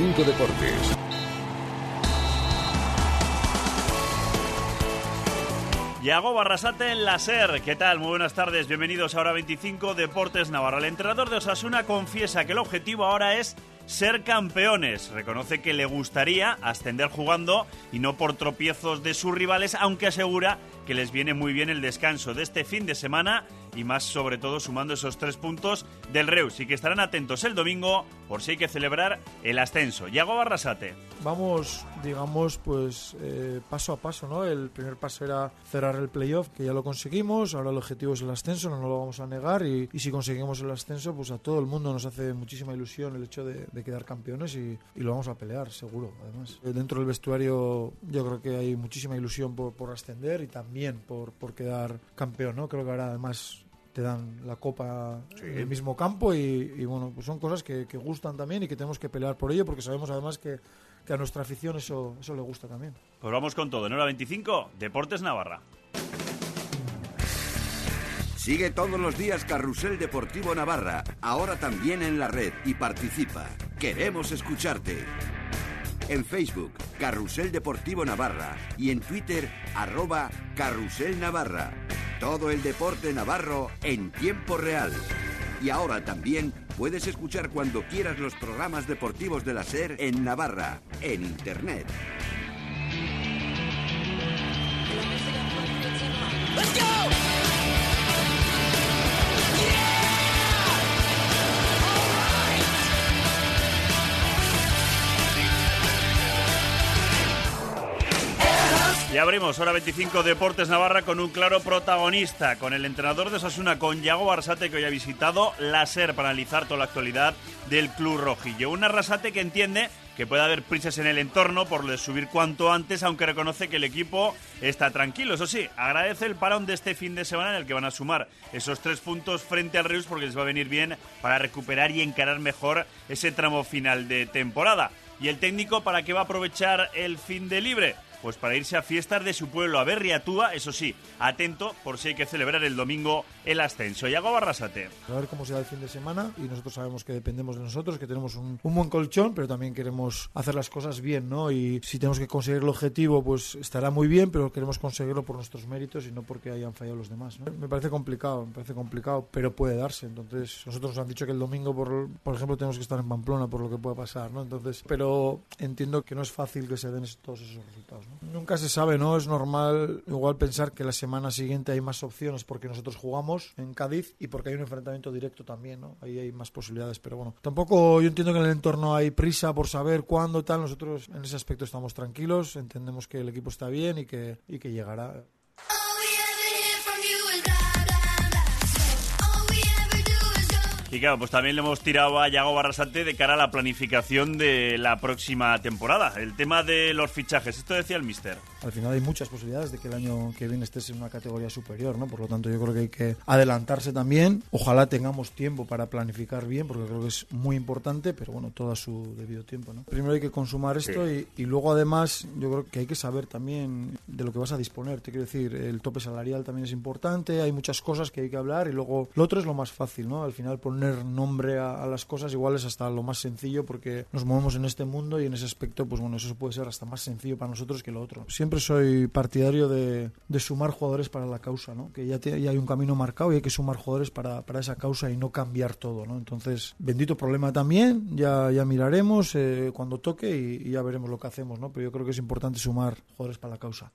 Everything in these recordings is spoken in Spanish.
25 Deportes. Yago Barrasate en la SER. ¿Qué tal? Muy buenas tardes. Bienvenidos a Hora 25 Deportes Navarra. El entrenador de Osasuna confiesa que el objetivo ahora es ser campeones. Reconoce que le gustaría ascender jugando y no por tropiezos de sus rivales, aunque asegura que les viene muy bien el descanso de este fin de semana y más sobre todo sumando esos tres puntos del Reus y que estarán atentos el domingo por si hay que celebrar el ascenso. Yago Barrasate. Vamos, digamos, pues eh, paso a paso, ¿no? El primer paso era cerrar el playoff, que ya lo conseguimos, ahora el objetivo es el ascenso, no lo vamos a negar y, si conseguimos el ascenso, pues a todo el mundo nos hace muchísima ilusión el hecho de, quedar campeones y, lo vamos a pelear, seguro, además. Eh, dentro del vestuario yo creo que hay muchísima ilusión por, por ascender y también por, por quedar campeón, ¿no? Creo que ahora además te dan la copa sí. en el mismo campo y, y, bueno, pues son cosas que, que, gustan también y que tenemos que pelear por ello porque sabemos además que, que a nuestra afición eso, eso le gusta también. Pues vamos con todo. En hora 25, Deportes Navarra. Sigue todos los días Carrusel Deportivo Navarra, ahora también en la red y participa. Queremos escucharte en Facebook, Carrusel Deportivo Navarra y en Twitter, arroba Carrusel Navarra. Todo el deporte navarro en tiempo real. Y ahora también puedes escuchar cuando quieras los programas deportivos de la SER en Navarra, en Internet. Abrimos hora 25 Deportes Navarra con un claro protagonista, con el entrenador de Osasuna, con Yago Barsate, que hoy ha visitado la SER para analizar toda la actualidad del club rojillo. Un Arrasate que entiende que puede haber prisas en el entorno por subir cuanto antes, aunque reconoce que el equipo está tranquilo. Eso sí, agradece el parón de este fin de semana en el que van a sumar esos tres puntos frente al Reus porque les va a venir bien para recuperar y encarar mejor ese tramo final de temporada. ¿Y el técnico para qué va a aprovechar el fin de libre? Pues para irse a fiestas de su pueblo, a Berriatúa, eso sí, atento por si hay que celebrar el domingo el ascenso. Y hago Barrasate. A ver cómo será el fin de semana y nosotros sabemos que dependemos de nosotros, que tenemos un, buen colchón, pero también queremos hacer las cosas bien, ¿no? Y si tenemos que conseguir el objetivo, pues estará muy bien, pero queremos conseguirlo por nuestros méritos y no porque hayan fallado los demás, ¿no? Me parece complicado, me parece complicado, pero puede darse. Entonces, nosotros nos han dicho que el domingo, por, por ejemplo, tenemos que estar en Pamplona por lo que pueda pasar, ¿no? Entonces, pero entiendo que no es fácil que se den todos esos resultados. Nunca se sabe, ¿no? Es normal igual pensar que la semana siguiente hay más opciones porque nosotros jugamos en Cádiz y porque hay un enfrentamiento directo también, ¿no? Ahí hay más posibilidades, pero bueno, tampoco yo entiendo que en el entorno hay prisa por saber cuándo tal, nosotros en ese aspecto estamos tranquilos, entendemos que el equipo está bien y que, y que llegará. Y claro, pues también le hemos tirado a Yago Barrasate de cara a la planificación de la próxima temporada. El tema de los fichajes, esto decía el mister. Al final hay muchas posibilidades de que el año que viene estés en una categoría superior, ¿no? Por lo tanto, yo creo que hay que adelantarse también. Ojalá tengamos tiempo para planificar bien, porque creo que es muy importante, pero bueno, todo a su debido tiempo, ¿no? Primero hay que consumar esto sí. y, y, luego además yo creo que hay que saber también de lo que vas a disponer. Te quiero decir, el tope salarial también es importante, hay muchas cosas que hay que hablar y luego lo otro es lo más fácil, ¿no? Al final poner poner nombre a, a, las cosas igual es hasta lo más sencillo porque nos movemos en este mundo y en ese aspecto pues bueno eso puede ser hasta más sencillo para nosotros que lo otro siempre soy partidario de, de sumar jugadores para la causa ¿no? que ya, te, ya, hay un camino marcado y hay que sumar jugadores para, para esa causa y no cambiar todo ¿no? entonces bendito problema también ya, ya miraremos eh, cuando toque y, y, ya veremos lo que hacemos ¿no? pero yo creo que es importante sumar jugadores para la causa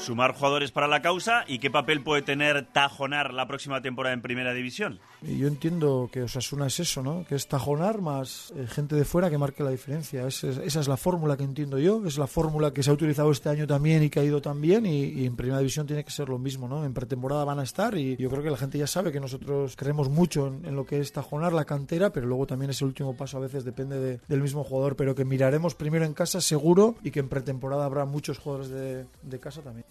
sumar jugadores para la causa y qué papel puede tener Tajonar la próxima temporada en Primera División. Yo entiendo que Osasuna es eso, ¿no? Que es Tajonar más eh, gente de fuera que marque la diferencia. Es, es, esa es la fórmula que entiendo yo, es la fórmula que se ha utilizado este año también y que ha ido tan bien y, y, en Primera División tiene que ser lo mismo, ¿no? En pretemporada van a estar y yo creo que la gente ya sabe que nosotros creemos mucho en, en lo que es Tajonar, la cantera, pero luego también ese último paso a veces depende de, del mismo jugador, pero que miraremos primero en casa seguro y que en pretemporada habrá muchos jugadores de, de casa también.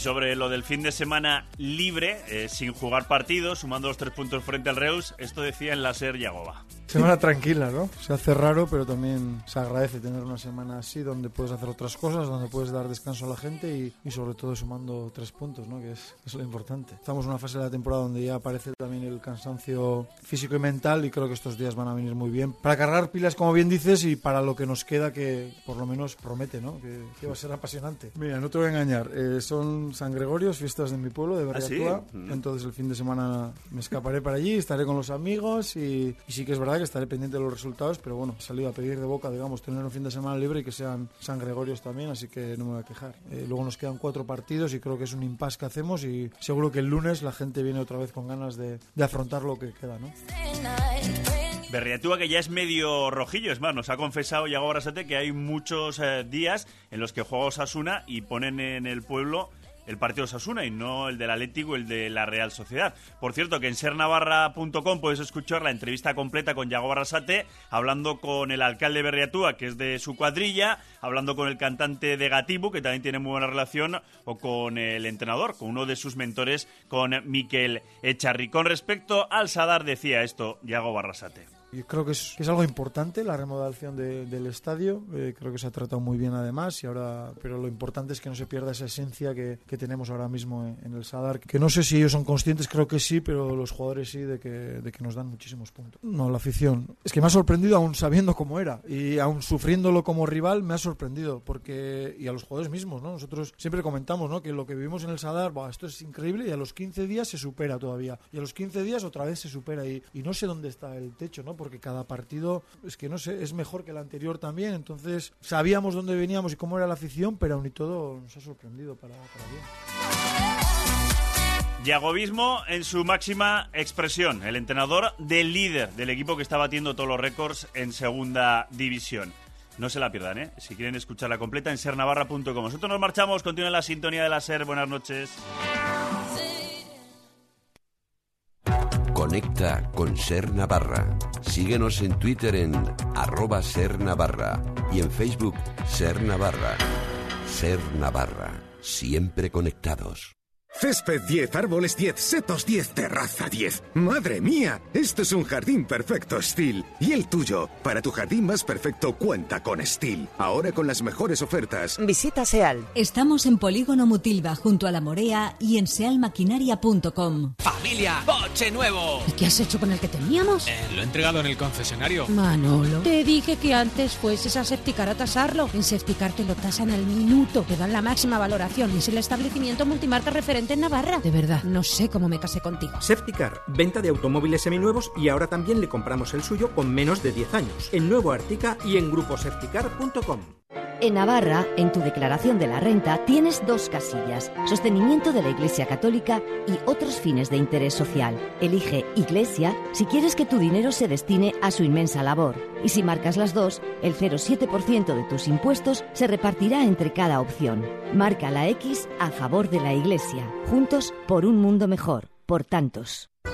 Y sobre lo del fin de semana libre, eh, sin jugar partidos, sumando los tres puntos frente al Reus, esto decía en la SER Yagoba. semana tranquila, ¿no? Se hace raro, pero también se agradece tener una semana así donde puedes hacer otras cosas, donde puedes dar descanso a la gente y, y sobre todo sumando tres puntos, ¿no? Que es, es, lo importante. Estamos en una fase de la temporada donde ya aparece también el cansancio físico y mental y creo que estos días van a venir muy bien para cargar pilas, como bien dices, y para lo que nos queda que por lo menos promete, ¿no? Que, que va a ser apasionante. Mira, no te voy a engañar, eh, son San Gregorio, fiestas de mi pueblo, de Berriatúa, ¿Ah, sí? Mm. entonces el fin de semana me escaparé para allí, estaré con los amigos y, y sí que es verdad que estaré pendiente de los resultados, pero bueno, he salido a pedir de boca, digamos, tener un fin de semana libre y que sean San Gregorios también, así que no me voy a quejar. Eh, luego nos quedan cuatro partidos y creo que es un impasse que hacemos y seguro que el lunes la gente viene otra vez con ganas de, de afrontar lo que queda, ¿no? Berriatúa que ya es medio rojillo, es más, nos ha confesado Yago Barasate que hay muchos eh, días en los que juega Osasuna y ponen en el pueblo el partido Osasuna y no el del Atlético el de la Real Sociedad. Por cierto, que en sernavarra.com puedes escuchar la entrevista completa con Yago Barrasate, hablando con el alcalde de Berriatúa, que es de su cuadrilla, hablando con el cantante de Gatibu, que también tiene muy buena relación, o con el entrenador, con uno de sus mentores, con Miquel Echarri. Con respecto al Sadar, decía esto Yago Barrasate. Yo creo que es, que es algo importante la remodelación de, del estadio. Eh, creo que se ha tratado muy bien además y ahora, pero lo importante es que no se pierda esa esencia que, que tenemos ahora mismo en, en, el Sadar. Que no sé si ellos son conscientes, creo que sí, pero los jugadores sí de que, de que nos dan muchísimos puntos. No, la afición. Es que me ha sorprendido aún sabiendo cómo era y aún sufriéndolo como rival me ha sorprendido porque y a los jugadores mismos, ¿no? Nosotros siempre comentamos, ¿no? Que lo que vivimos en el Sadar, bah, esto es increíble y a los 15 días se supera todavía y a los 15 días otra vez se supera y, y no sé dónde está el techo, ¿no? Porque cada partido, es que no sé, es mejor que el anterior también. Entonces, sabíamos dónde veníamos y cómo era la afición, pero aún y todo nos ha sorprendido para, para bien. Yagovismo en su máxima expresión, el entrenador del líder del equipo que está batiendo todos los récords en segunda división. No se la pierdan, ¿eh? Si quieren escucharla completa en sernavarra.com. Nosotros nos marchamos, continúen la sintonía de la SER. Buenas noches. Conecta con Ser Navarra. Síguenos en Twitter en arroba Ser Navarra y en Facebook Ser Navarra. Ser Navarra. Siempre conectados. Césped 10, árboles 10, setos 10, terraza 10. ¡Madre mía! Esto es un jardín perfecto Steel. ¿Y el tuyo? Para tu jardín más perfecto cuenta con Steel. Ahora con las mejores ofertas. Visita SEAL. Estamos en Polígono Mutilva junto a La Morea y en sealmaquinaria.com. ¡Familia! ¡Coche nuevo! ¿Y qué has hecho con el que teníamos? Eh, lo he entregado en el concesionario. Manolo, te dije que antes fueses a Septicar a tasarlo. En Septicar te lo tasan al minuto, te dan la máxima valoración y es el establecimiento multimarca referente en Navarra. De verdad, no sé cómo me casé contigo. Septicar, venta de automóviles seminuevos y ahora también le compramos el suyo con menos de 10 años. En Nuevo Artica y en gruposepticar.com. En Navarra, en tu declaración de la renta, tienes dos casillas, sostenimiento de la Iglesia Católica y otros fines de interés social. Elige Iglesia si quieres que tu dinero se destine a su inmensa labor. Y si marcas las dos, el 0,7% de tus impuestos se repartirá entre cada opción. Marca la X a favor de la Iglesia. Juntos por un mundo mejor. Por tantos.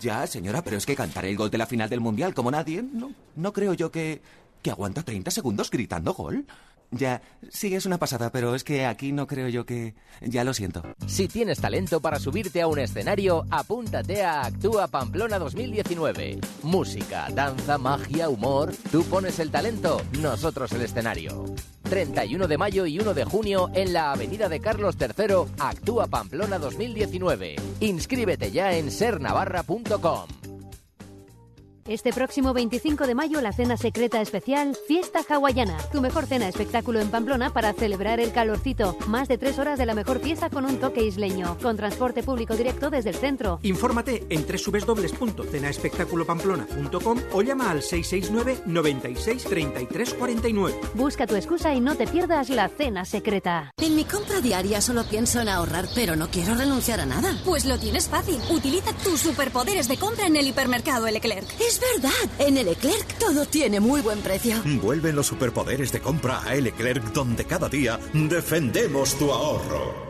Ya, señora, pero es que cantar el gol de la final del Mundial como nadie, no, no creo yo que... que aguanta 30 segundos gritando gol. Ya, sí, es una pasada, pero es que aquí no creo yo que... Ya lo siento. Si tienes talento para subirte a un escenario, apúntate a Actúa Pamplona 2019. Música, danza, magia, humor. Tú pones el talento, nosotros el escenario. 31 de mayo y 1 de junio en la Avenida de Carlos III, Actúa Pamplona 2019. Inscríbete ya en sernavarra.com. Este próximo 25 de mayo la cena secreta especial Fiesta Hawaiana. Tu mejor cena espectáculo en Pamplona para celebrar el calorcito. Más de tres horas de la mejor fiesta con un toque isleño. Con transporte público directo desde el centro. Infórmate en www.cenaespectaculopamplona.com o llama al 669 96 33 49. Busca tu excusa y no te pierdas la cena secreta. En mi compra diaria solo pienso en ahorrar, pero no quiero renunciar a nada. Pues lo tienes fácil. Utiliza tus superpoderes de compra en el hipermercado Leclerc. Es Es verdad, en el Leclerc todo tiene muy buen precio. Vuelven los superpoderes de compra a Leclerc donde cada día defendemos tu ahorro.